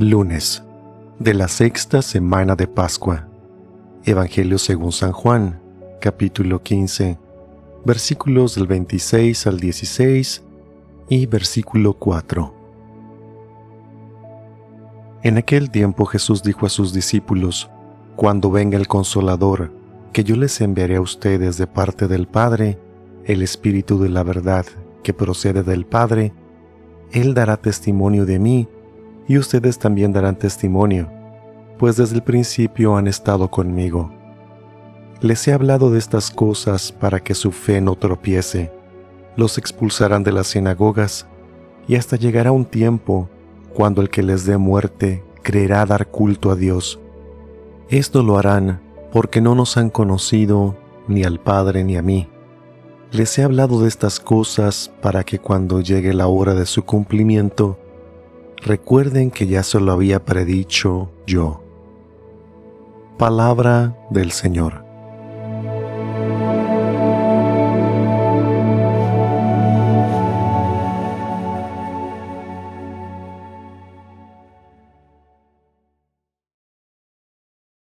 Lunes de la sexta semana de Pascua. Evangelio según San Juan, capítulo 15, versículos del 26 al 16 y versículo 4. En aquel tiempo Jesús dijo a sus discípulos, Cuando venga el consolador, que yo les enviaré a ustedes de parte del Padre, el Espíritu de la verdad que procede del Padre, Él dará testimonio de mí, y ustedes también darán testimonio, pues desde el principio han estado conmigo. Les he hablado de estas cosas para que su fe no tropiece. Los expulsarán de las sinagogas, y hasta llegará un tiempo cuando el que les dé muerte creerá dar culto a Dios. Esto lo harán porque no nos han conocido ni al Padre ni a mí. Les he hablado de estas cosas para que cuando llegue la hora de su cumplimiento, recuerden que ya se lo había predicho yo. Palabra del Señor.